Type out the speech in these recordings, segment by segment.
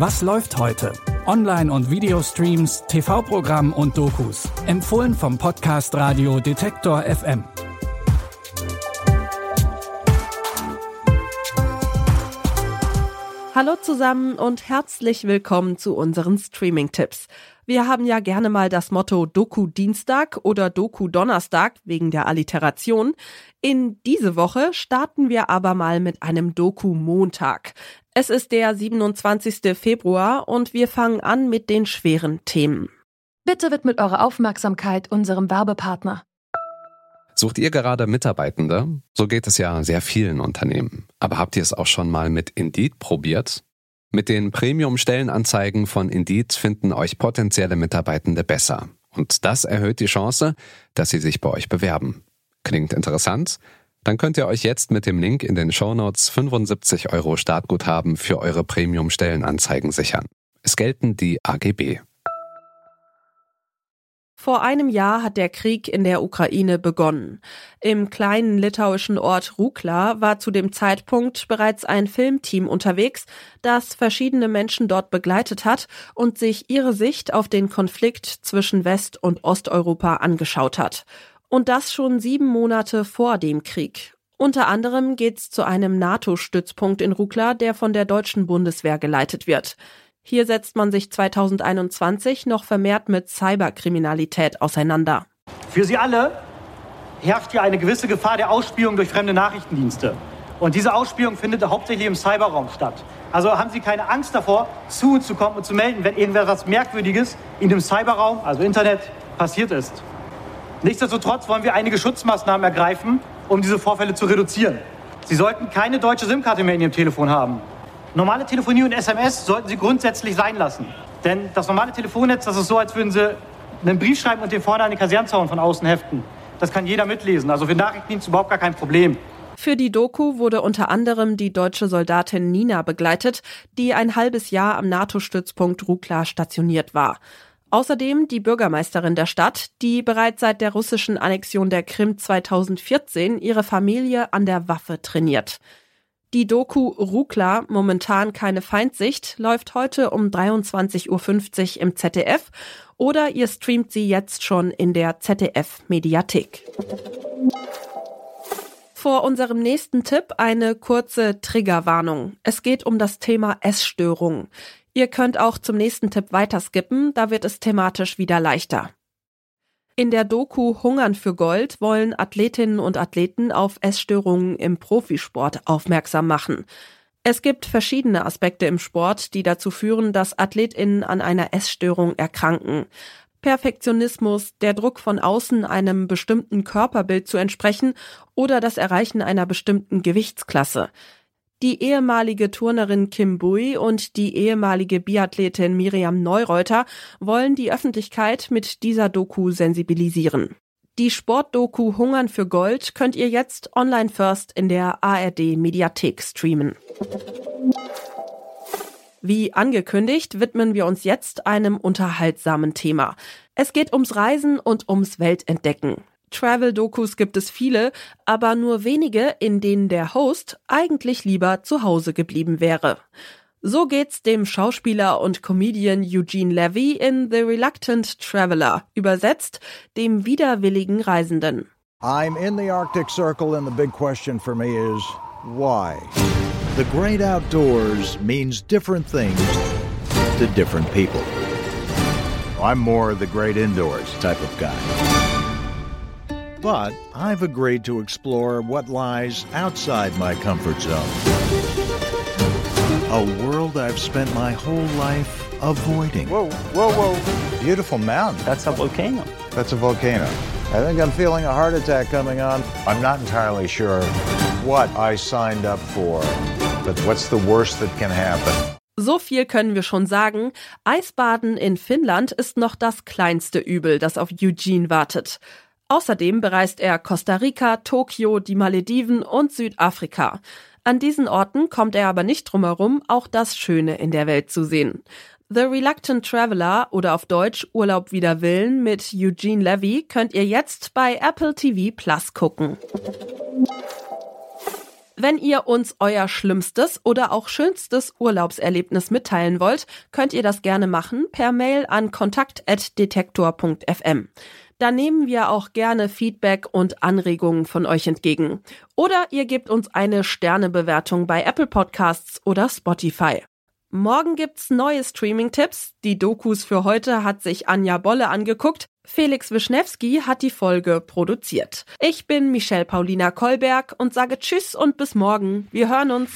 Was läuft heute? Online- und Videostreams, TV-Programm und Dokus. Empfohlen vom Podcast Radio Detektor FM. Hallo zusammen und herzlich willkommen zu unseren Streaming-Tipps. Wir haben ja gerne mal das Motto Doku Dienstag oder Doku Donnerstag wegen der Alliteration. In diese Woche starten wir aber mal mit einem Doku Montag. Es ist der 27. Februar und wir fangen an mit den schweren Themen. Bitte widmet eure Aufmerksamkeit unserem Werbepartner. Sucht ihr gerade Mitarbeitende? So geht es ja sehr vielen Unternehmen. Aber habt ihr es auch schon mal mit Indeed probiert? Mit den Premium-Stellenanzeigen von Indeed finden euch potenzielle Mitarbeitende besser. Und das erhöht die Chance, dass sie sich bei euch bewerben. Klingt interessant? Dann könnt ihr euch jetzt mit dem Link in den Shownotes 75 Euro Startguthaben für eure Premium-Stellenanzeigen sichern. Es gelten die AGB. Vor einem Jahr hat der Krieg in der Ukraine begonnen. Im kleinen litauischen Ort Rukla war zu dem Zeitpunkt bereits ein Filmteam unterwegs, das verschiedene Menschen dort begleitet hat und sich ihre Sicht auf den Konflikt zwischen West- und Osteuropa angeschaut hat. Und das schon sieben Monate vor dem Krieg. Unter anderem geht's zu einem NATO-Stützpunkt in Rukla, der von der deutschen Bundeswehr geleitet wird. Hier setzt man sich 2021 noch vermehrt mit Cyberkriminalität auseinander. Für Sie alle herrscht hier eine gewisse Gefahr der Ausspielung durch fremde Nachrichtendienste. Und diese Ausspielung findet hauptsächlich im Cyberraum statt. Also haben Sie keine Angst davor, zu uns zu kommen und zu melden, wenn irgendetwas Merkwürdiges in dem Cyberraum, also Internet, passiert ist. Nichtsdestotrotz wollen wir einige Schutzmaßnahmen ergreifen, um diese Vorfälle zu reduzieren. Sie sollten keine deutsche SIM-Karte mehr in Ihrem Telefon haben. Normale Telefonie und SMS sollten Sie grundsätzlich sein lassen. Denn das normale Telefonnetz, das ist so, als würden Sie einen Brief schreiben und den vorne an den Kasernzaun von außen heften. Das kann jeder mitlesen. Also für Nachrichtendienst überhaupt gar kein Problem. Für die Doku wurde unter anderem die deutsche Soldatin Nina begleitet, die ein halbes Jahr am NATO-Stützpunkt Rukla stationiert war. Außerdem die Bürgermeisterin der Stadt, die bereits seit der russischen Annexion der Krim 2014 ihre Familie an der Waffe trainiert. Die Doku Rukla, momentan keine Feindsicht, läuft heute um 23.50 Uhr im ZDF oder ihr streamt sie jetzt schon in der ZDF Mediathek. Vor unserem nächsten Tipp eine kurze Triggerwarnung. Es geht um das Thema Essstörung. Ihr könnt auch zum nächsten Tipp weiterskippen, da wird es thematisch wieder leichter. In der Doku Hungern für Gold wollen Athletinnen und Athleten auf Essstörungen im Profisport aufmerksam machen. Es gibt verschiedene Aspekte im Sport, die dazu führen, dass Athletinnen an einer Essstörung erkranken. Perfektionismus, der Druck von außen einem bestimmten Körperbild zu entsprechen oder das Erreichen einer bestimmten Gewichtsklasse. Die ehemalige Turnerin Kim Bui und die ehemalige Biathletin Miriam Neureuter wollen die Öffentlichkeit mit dieser Doku sensibilisieren. Die Sportdoku Hungern für Gold könnt ihr jetzt online first in der ARD Mediathek streamen. Wie angekündigt, widmen wir uns jetzt einem unterhaltsamen Thema. Es geht ums Reisen und ums Weltentdecken. Travel-Dokus gibt es viele, aber nur wenige, in denen der Host eigentlich lieber zu Hause geblieben wäre. So geht's dem Schauspieler und Comedian Eugene Levy in The Reluctant Traveler, übersetzt dem widerwilligen Reisenden. I'm in the Arctic Circle and the big question for me is why? The great outdoors means different things to different people. I'm more the great indoors type of guy. But I've agreed to explore what lies outside my comfort zone. A world I've spent my whole life avoiding. Whoa, whoa, whoa. Beautiful mountain. That's a volcano. That's a volcano. I think I'm feeling a heart attack coming on. I'm not entirely sure what I signed up for, but what's the worst that can happen? So viel können wir schon sagen. Eisbaden in Finnland ist noch das kleinste Übel, das auf Eugene wartet. Außerdem bereist er Costa Rica, Tokio, die Malediven und Südafrika. An diesen Orten kommt er aber nicht drumherum, auch das Schöne in der Welt zu sehen. The Reluctant Traveler oder auf Deutsch Urlaub wider Willen mit Eugene Levy könnt ihr jetzt bei Apple TV Plus gucken. Wenn ihr uns euer schlimmstes oder auch schönstes Urlaubserlebnis mitteilen wollt, könnt ihr das gerne machen per Mail an kontakt.detektor.fm. Da nehmen wir auch gerne Feedback und Anregungen von euch entgegen. Oder ihr gebt uns eine Sternebewertung bei Apple Podcasts oder Spotify. Morgen gibt's neue Streaming-Tipps. Die Dokus für heute hat sich Anja Bolle angeguckt. Felix Wischnewski hat die Folge produziert. Ich bin Michelle Paulina Kolberg und sage Tschüss und bis morgen. Wir hören uns.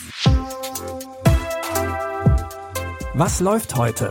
Was läuft heute?